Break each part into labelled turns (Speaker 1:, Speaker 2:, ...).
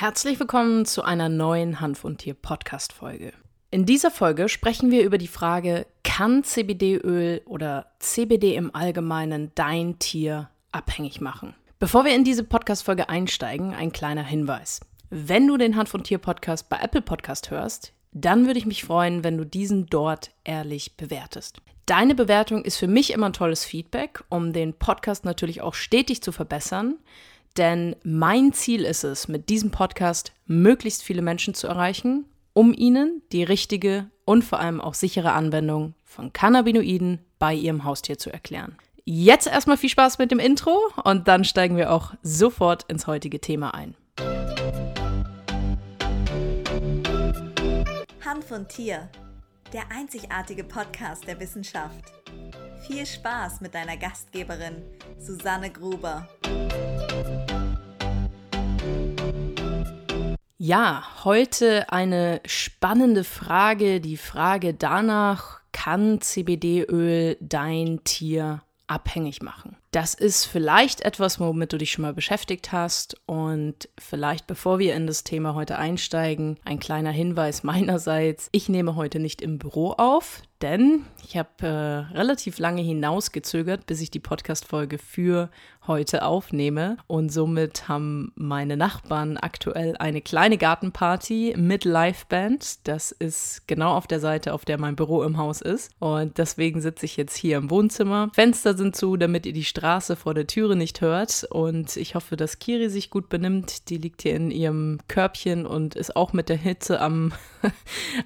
Speaker 1: Herzlich willkommen zu einer neuen Hanf und Tier Podcast Folge. In dieser Folge sprechen wir über die Frage, kann CBD-Öl oder CBD im Allgemeinen dein Tier abhängig machen? Bevor wir in diese Podcast Folge einsteigen, ein kleiner Hinweis. Wenn du den Hanf und Tier Podcast bei Apple Podcast hörst, dann würde ich mich freuen, wenn du diesen dort ehrlich bewertest. Deine Bewertung ist für mich immer ein tolles Feedback, um den Podcast natürlich auch stetig zu verbessern. Denn mein Ziel ist es, mit diesem Podcast möglichst viele Menschen zu erreichen, um ihnen die richtige und vor allem auch sichere Anwendung von Cannabinoiden bei ihrem Haustier zu erklären. Jetzt erstmal viel Spaß mit dem Intro und dann steigen wir auch sofort ins heutige Thema ein.
Speaker 2: Hanf und Tier, der einzigartige Podcast der Wissenschaft. Viel Spaß mit deiner Gastgeberin Susanne Gruber.
Speaker 1: Ja, heute eine spannende Frage, die Frage danach, kann CBD-Öl dein Tier abhängig machen? Das ist vielleicht etwas, womit du dich schon mal beschäftigt hast. Und vielleicht, bevor wir in das Thema heute einsteigen, ein kleiner Hinweis meinerseits. Ich nehme heute nicht im Büro auf, denn ich habe äh, relativ lange hinausgezögert, bis ich die Podcast-Folge für heute aufnehme. Und somit haben meine Nachbarn aktuell eine kleine Gartenparty mit Liveband. Das ist genau auf der Seite, auf der mein Büro im Haus ist. Und deswegen sitze ich jetzt hier im Wohnzimmer. Fenster sind zu, damit ihr die Straße vor der Türe nicht hört. Und ich hoffe, dass Kiri sich gut benimmt. Die liegt hier in ihrem Körbchen und ist auch mit der Hitze am,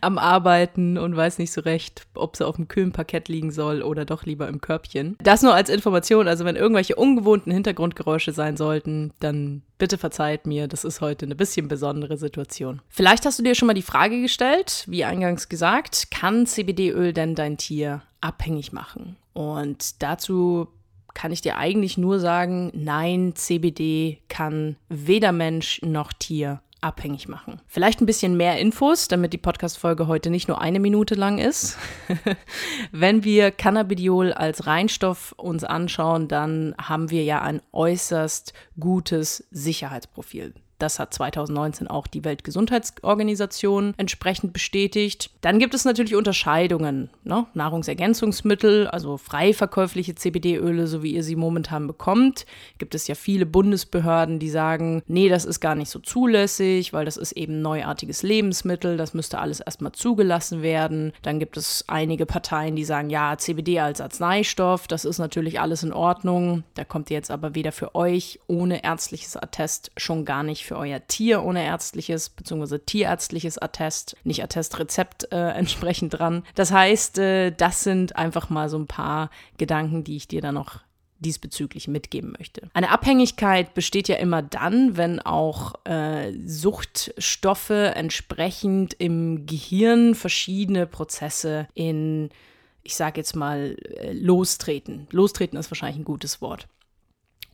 Speaker 1: am Arbeiten und weiß nicht so recht, ob sie auf dem kühlen Parkett liegen soll oder doch lieber im Körbchen. Das nur als Information, also wenn irgendwelche ungewohnten Hintergrundgeräusche sein sollten, dann bitte verzeiht mir, das ist heute eine bisschen besondere Situation. Vielleicht hast du dir schon mal die Frage gestellt, wie eingangs gesagt, kann CBD-Öl denn dein Tier abhängig machen? Und dazu kann ich dir eigentlich nur sagen, nein, CBD kann weder Mensch noch Tier abhängig machen. Vielleicht ein bisschen mehr Infos, damit die Podcast-Folge heute nicht nur eine Minute lang ist. Wenn wir Cannabidiol als Reinstoff uns anschauen, dann haben wir ja ein äußerst gutes Sicherheitsprofil. Das hat 2019 auch die Weltgesundheitsorganisation entsprechend bestätigt. Dann gibt es natürlich Unterscheidungen. Ne? Nahrungsergänzungsmittel, also frei verkäufliche CBD-Öle, so wie ihr sie momentan bekommt, gibt es ja viele Bundesbehörden, die sagen, nee, das ist gar nicht so zulässig, weil das ist eben neuartiges Lebensmittel, das müsste alles erstmal zugelassen werden. Dann gibt es einige Parteien, die sagen, ja, CBD als Arzneistoff, das ist natürlich alles in Ordnung. Da kommt ihr jetzt aber weder für euch ohne ärztliches Attest schon gar nicht für für euer Tier ohne ärztliches bzw. tierärztliches Attest, nicht Attestrezept äh, entsprechend dran. Das heißt, äh, das sind einfach mal so ein paar Gedanken, die ich dir dann noch diesbezüglich mitgeben möchte. Eine Abhängigkeit besteht ja immer dann, wenn auch äh, Suchtstoffe entsprechend im Gehirn verschiedene Prozesse in, ich sage jetzt mal, äh, lostreten. Lostreten ist wahrscheinlich ein gutes Wort.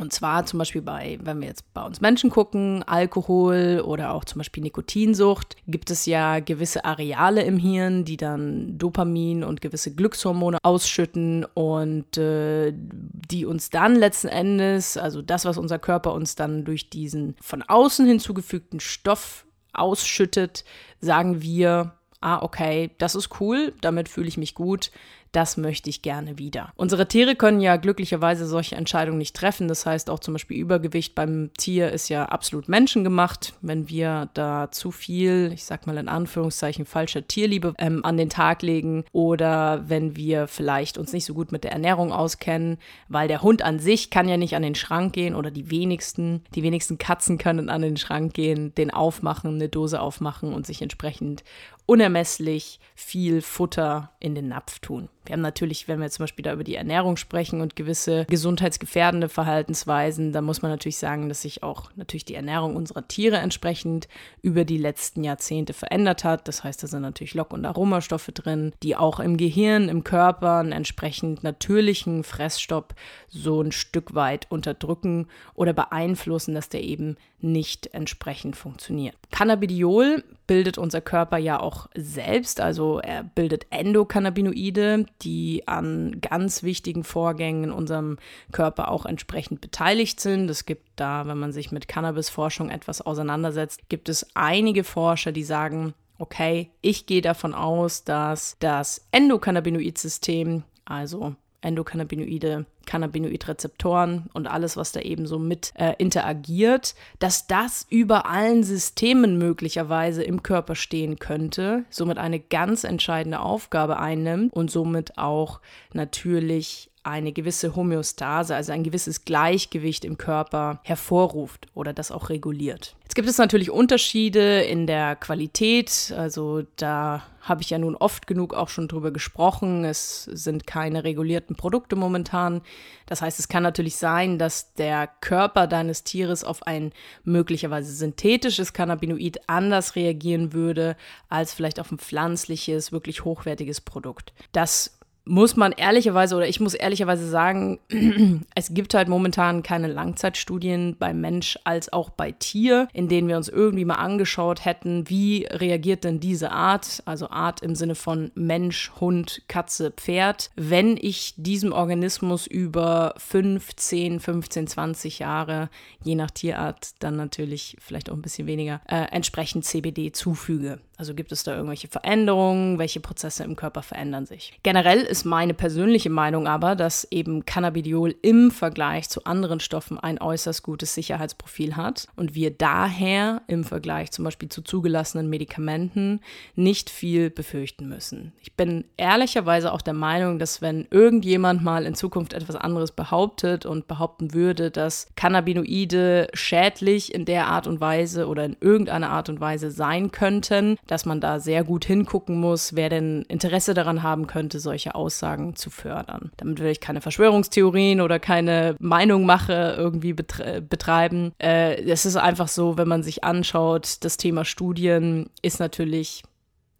Speaker 1: Und zwar zum Beispiel bei, wenn wir jetzt bei uns Menschen gucken, Alkohol oder auch zum Beispiel Nikotinsucht, gibt es ja gewisse Areale im Hirn, die dann Dopamin und gewisse Glückshormone ausschütten und äh, die uns dann letzten Endes, also das, was unser Körper uns dann durch diesen von außen hinzugefügten Stoff ausschüttet, sagen wir, ah, okay, das ist cool, damit fühle ich mich gut, das möchte ich gerne wieder. Unsere Tiere können ja glücklicherweise solche Entscheidungen nicht treffen. Das heißt auch zum Beispiel Übergewicht beim Tier ist ja absolut menschengemacht. Wenn wir da zu viel, ich sag mal in Anführungszeichen, falscher Tierliebe ähm, an den Tag legen oder wenn wir vielleicht uns nicht so gut mit der Ernährung auskennen, weil der Hund an sich kann ja nicht an den Schrank gehen oder die wenigsten, die wenigsten Katzen können an den Schrank gehen, den aufmachen, eine Dose aufmachen und sich entsprechend unermesslich viel Futter in den Napf tun. Wir haben natürlich, wenn wir zum Beispiel da über die Ernährung sprechen und gewisse gesundheitsgefährdende Verhaltensweisen, dann muss man natürlich sagen, dass sich auch natürlich die Ernährung unserer Tiere entsprechend über die letzten Jahrzehnte verändert hat. Das heißt, da sind natürlich Lock- und Aromastoffe drin, die auch im Gehirn, im Körper einen entsprechend natürlichen Fressstopp so ein Stück weit unterdrücken oder beeinflussen, dass der eben nicht entsprechend funktioniert. Cannabidiol bildet unser Körper ja auch selbst. Also er bildet Endokannabinoide, die an ganz wichtigen Vorgängen in unserem Körper auch entsprechend beteiligt sind. Es gibt da, wenn man sich mit Cannabisforschung etwas auseinandersetzt, gibt es einige Forscher, die sagen, okay, ich gehe davon aus, dass das Endokannabinoid-System, also Endokannabinoide, Cannabinoidrezeptoren und alles, was da eben so mit äh, interagiert, dass das über allen Systemen möglicherweise im Körper stehen könnte, somit eine ganz entscheidende Aufgabe einnimmt und somit auch natürlich eine gewisse Homöostase, also ein gewisses Gleichgewicht im Körper hervorruft oder das auch reguliert. Jetzt gibt es natürlich Unterschiede in der Qualität, also da habe ich ja nun oft genug auch schon drüber gesprochen. Es sind keine regulierten Produkte momentan. Das heißt, es kann natürlich sein, dass der Körper deines Tieres auf ein möglicherweise synthetisches Cannabinoid anders reagieren würde als vielleicht auf ein pflanzliches, wirklich hochwertiges Produkt. Das muss man ehrlicherweise oder ich muss ehrlicherweise sagen, es gibt halt momentan keine Langzeitstudien bei Mensch als auch bei Tier, in denen wir uns irgendwie mal angeschaut hätten, wie reagiert denn diese Art, also Art im Sinne von Mensch, Hund, Katze, Pferd, wenn ich diesem Organismus über 5, 10, 15, 20 Jahre, je nach Tierart, dann natürlich vielleicht auch ein bisschen weniger, äh, entsprechend CBD zufüge. Also gibt es da irgendwelche Veränderungen? Welche Prozesse im Körper verändern sich? Generell ist meine persönliche Meinung aber, dass eben Cannabidiol im Vergleich zu anderen Stoffen ein äußerst gutes Sicherheitsprofil hat und wir daher im Vergleich zum Beispiel zu zugelassenen Medikamenten nicht viel befürchten müssen. Ich bin ehrlicherweise auch der Meinung, dass wenn irgendjemand mal in Zukunft etwas anderes behauptet und behaupten würde, dass Cannabinoide schädlich in der Art und Weise oder in irgendeiner Art und Weise sein könnten, dass man da sehr gut hingucken muss, wer denn Interesse daran haben könnte, solche Aussagen zu fördern. Damit will ich keine Verschwörungstheorien oder keine Meinungmache irgendwie betre betreiben. Äh, es ist einfach so, wenn man sich anschaut, das Thema Studien ist natürlich,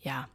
Speaker 1: ja,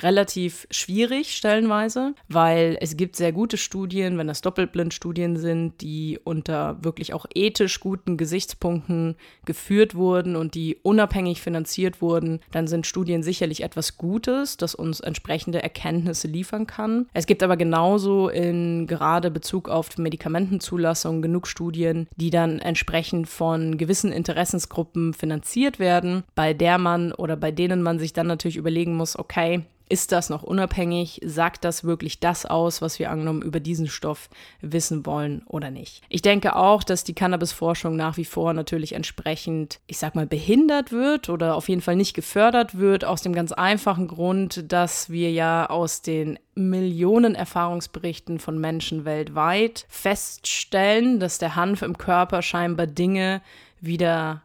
Speaker 1: relativ schwierig stellenweise, weil es gibt sehr gute Studien, wenn das Doppelblindstudien sind, die unter wirklich auch ethisch guten Gesichtspunkten geführt wurden und die unabhängig finanziert wurden, dann sind Studien sicherlich etwas Gutes, das uns entsprechende Erkenntnisse liefern kann. Es gibt aber genauso in gerade Bezug auf Medikamentenzulassung genug Studien, die dann entsprechend von gewissen Interessensgruppen finanziert werden, bei der man oder bei denen man sich dann natürlich überlegen muss, okay, ist das noch unabhängig? Sagt das wirklich das aus, was wir angenommen über diesen Stoff wissen wollen oder nicht? Ich denke auch, dass die Cannabisforschung nach wie vor natürlich entsprechend, ich sag mal, behindert wird oder auf jeden Fall nicht gefördert wird, aus dem ganz einfachen Grund, dass wir ja aus den Millionen Erfahrungsberichten von Menschen weltweit feststellen, dass der Hanf im Körper scheinbar Dinge wieder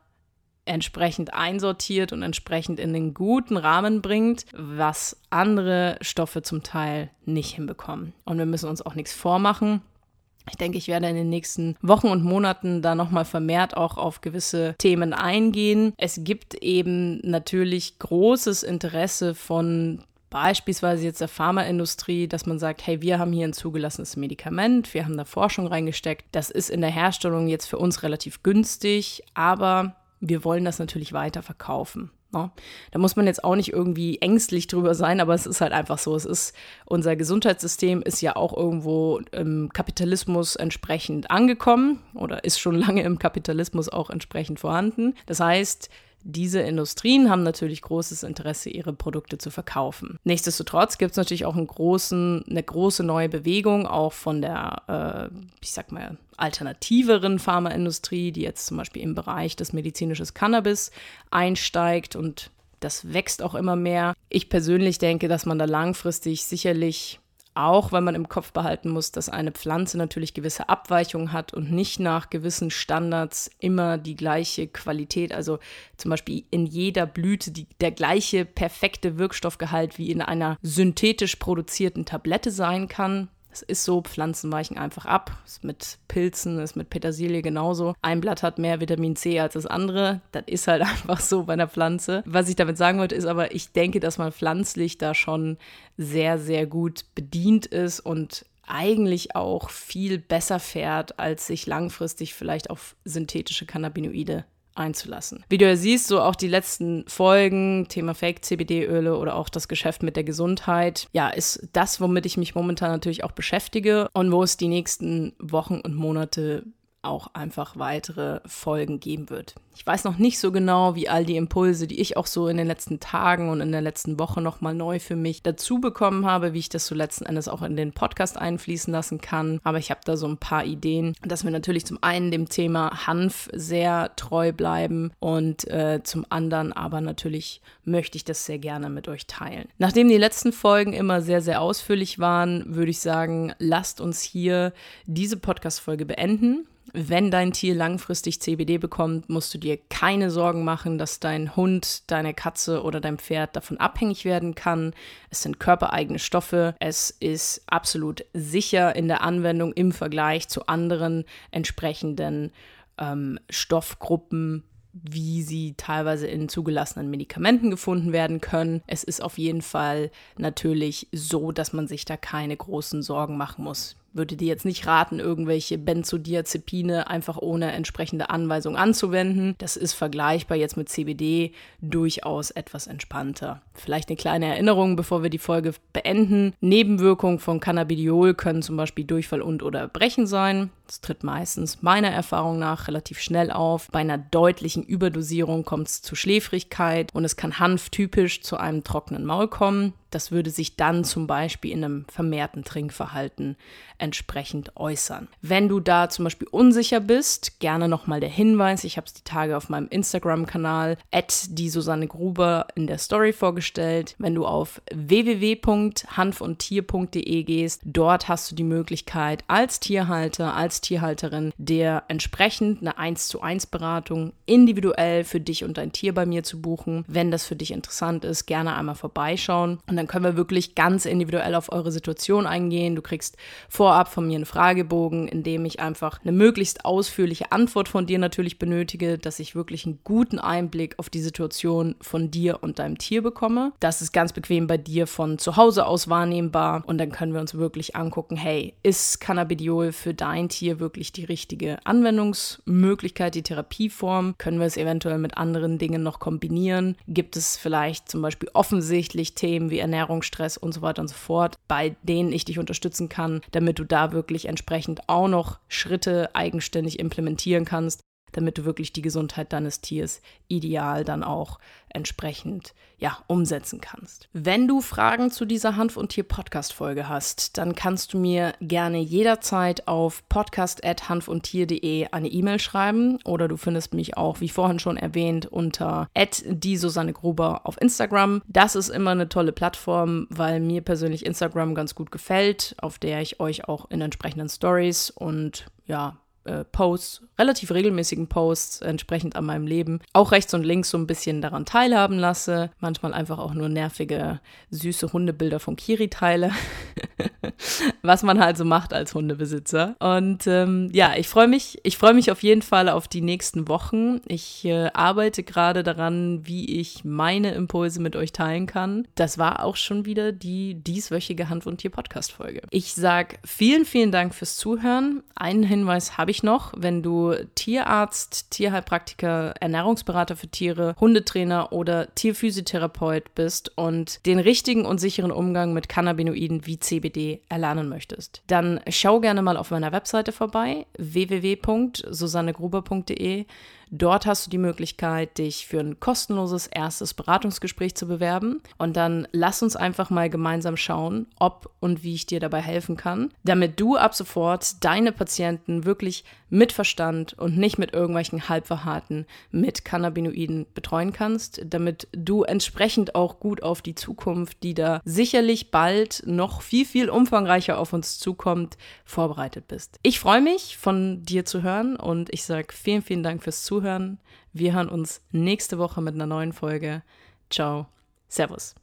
Speaker 1: entsprechend einsortiert und entsprechend in den guten Rahmen bringt, was andere Stoffe zum Teil nicht hinbekommen. Und wir müssen uns auch nichts vormachen. Ich denke, ich werde in den nächsten Wochen und Monaten da nochmal vermehrt auch auf gewisse Themen eingehen. Es gibt eben natürlich großes Interesse von beispielsweise jetzt der Pharmaindustrie, dass man sagt, hey, wir haben hier ein zugelassenes Medikament, wir haben da Forschung reingesteckt. Das ist in der Herstellung jetzt für uns relativ günstig, aber wir wollen das natürlich weiter verkaufen. Ne? Da muss man jetzt auch nicht irgendwie ängstlich drüber sein, aber es ist halt einfach so. Es ist, unser Gesundheitssystem ist ja auch irgendwo im Kapitalismus entsprechend angekommen oder ist schon lange im Kapitalismus auch entsprechend vorhanden. Das heißt, diese Industrien haben natürlich großes Interesse, ihre Produkte zu verkaufen. Nichtsdestotrotz gibt es natürlich auch einen großen, eine große neue Bewegung, auch von der, äh, ich sag mal, alternativeren Pharmaindustrie, die jetzt zum Beispiel im Bereich des medizinischen Cannabis einsteigt und das wächst auch immer mehr. Ich persönlich denke, dass man da langfristig sicherlich auch weil man im Kopf behalten muss, dass eine Pflanze natürlich gewisse Abweichungen hat und nicht nach gewissen Standards immer die gleiche Qualität, also zum Beispiel in jeder Blüte die, der gleiche perfekte Wirkstoffgehalt wie in einer synthetisch produzierten Tablette sein kann. Es ist so, Pflanzen weichen einfach ab. Ist mit Pilzen, ist mit Petersilie genauso. Ein Blatt hat mehr Vitamin C als das andere. Das ist halt einfach so bei einer Pflanze. Was ich damit sagen wollte, ist aber, ich denke, dass man pflanzlich da schon sehr, sehr gut bedient ist und eigentlich auch viel besser fährt, als sich langfristig vielleicht auf synthetische Cannabinoide einzulassen. Wie du ja siehst, so auch die letzten Folgen, Thema Fake-CBD-Öle oder auch das Geschäft mit der Gesundheit, ja, ist das, womit ich mich momentan natürlich auch beschäftige und wo es die nächsten Wochen und Monate auch einfach weitere Folgen geben wird. Ich weiß noch nicht so genau, wie all die Impulse, die ich auch so in den letzten Tagen und in der letzten Woche nochmal neu für mich dazu bekommen habe, wie ich das so letzten Endes auch in den Podcast einfließen lassen kann. Aber ich habe da so ein paar Ideen, dass wir natürlich zum einen dem Thema Hanf sehr treu bleiben und äh, zum anderen aber natürlich möchte ich das sehr gerne mit euch teilen. Nachdem die letzten Folgen immer sehr, sehr ausführlich waren, würde ich sagen, lasst uns hier diese Podcast-Folge beenden. Wenn dein Tier langfristig CBD bekommt, musst du dir keine Sorgen machen, dass dein Hund, deine Katze oder dein Pferd davon abhängig werden kann. Es sind körpereigene Stoffe. Es ist absolut sicher in der Anwendung im Vergleich zu anderen entsprechenden ähm, Stoffgruppen wie sie teilweise in zugelassenen Medikamenten gefunden werden können. Es ist auf jeden Fall natürlich so, dass man sich da keine großen Sorgen machen muss würde dir jetzt nicht raten, irgendwelche Benzodiazepine einfach ohne entsprechende Anweisung anzuwenden. Das ist vergleichbar jetzt mit CBD durchaus etwas entspannter. Vielleicht eine kleine Erinnerung, bevor wir die Folge beenden. Nebenwirkungen von Cannabidiol können zum Beispiel Durchfall und oder Brechen sein. Das tritt meistens meiner Erfahrung nach relativ schnell auf. Bei einer deutlichen Überdosierung kommt es zu Schläfrigkeit und es kann hanftypisch zu einem trockenen Maul kommen. Das würde sich dann zum Beispiel in einem vermehrten Trinkverhalten entsprechend äußern. Wenn du da zum Beispiel unsicher bist, gerne nochmal der Hinweis, ich habe es die Tage auf meinem Instagram-Kanal die Susanne Gruber in der Story vorgestellt. Wenn du auf www.hanfundtier.de gehst, dort hast du die Möglichkeit als Tierhalter, als Tierhalterin dir entsprechend eine 1 zu 1 Beratung individuell für dich und dein Tier bei mir zu buchen. Wenn das für dich interessant ist, gerne einmal vorbeischauen und dann können wir wirklich ganz individuell auf eure Situation eingehen. Du kriegst vorab von mir einen Fragebogen, in dem ich einfach eine möglichst ausführliche Antwort von dir natürlich benötige, dass ich wirklich einen guten Einblick auf die Situation von dir und deinem Tier bekomme. Das ist ganz bequem bei dir von zu Hause aus wahrnehmbar und dann können wir uns wirklich angucken, hey, ist Cannabidiol für dein Tier wirklich die richtige Anwendungsmöglichkeit, die Therapieform? Können wir es eventuell mit anderen Dingen noch kombinieren? Gibt es vielleicht zum Beispiel offensichtlich Themen wie Ernährungsstress und so weiter und so fort, bei denen ich dich unterstützen kann, damit du da wirklich entsprechend auch noch Schritte eigenständig implementieren kannst, damit du wirklich die Gesundheit deines Tiers ideal dann auch entsprechend ja, umsetzen kannst. Wenn du Fragen zu dieser Hanf- und Tier-Podcast-Folge hast, dann kannst du mir gerne jederzeit auf podcast.hanfundtier.de eine E-Mail schreiben oder du findest mich auch, wie vorhin schon erwähnt, unter die Susanne Gruber auf Instagram. Das ist immer eine tolle Plattform, weil mir persönlich Instagram ganz gut gefällt, auf der ich euch auch in entsprechenden Stories und ja, äh, Posts, relativ regelmäßigen Posts entsprechend an meinem Leben, auch rechts und links so ein bisschen daran teilhaben lasse. Manchmal einfach auch nur nervige, süße Hundebilder von Kiri teile. Was man halt so macht als Hundebesitzer. Und ähm, ja, ich freue mich, ich freue mich auf jeden Fall auf die nächsten Wochen. Ich äh, arbeite gerade daran, wie ich meine Impulse mit euch teilen kann. Das war auch schon wieder die dieswöchige Hand- und Tier-Podcast-Folge. Ich sage vielen, vielen Dank fürs Zuhören. Einen Hinweis habe ich ich noch, wenn du Tierarzt, Tierheilpraktiker, Ernährungsberater für Tiere, Hundetrainer oder Tierphysiotherapeut bist und den richtigen und sicheren Umgang mit Cannabinoiden wie CBD erlernen möchtest, dann schau gerne mal auf meiner Webseite vorbei www.susannegruber.de Dort hast du die Möglichkeit, dich für ein kostenloses erstes Beratungsgespräch zu bewerben. Und dann lass uns einfach mal gemeinsam schauen, ob und wie ich dir dabei helfen kann, damit du ab sofort deine Patienten wirklich mit Verstand und nicht mit irgendwelchen Halbverharten mit Cannabinoiden betreuen kannst, damit du entsprechend auch gut auf die Zukunft, die da sicherlich bald noch viel, viel umfangreicher auf uns zukommt, vorbereitet bist. Ich freue mich, von dir zu hören und ich sage vielen, vielen Dank fürs Zuhören. Wir hören uns nächste Woche mit einer neuen Folge. Ciao. Servus.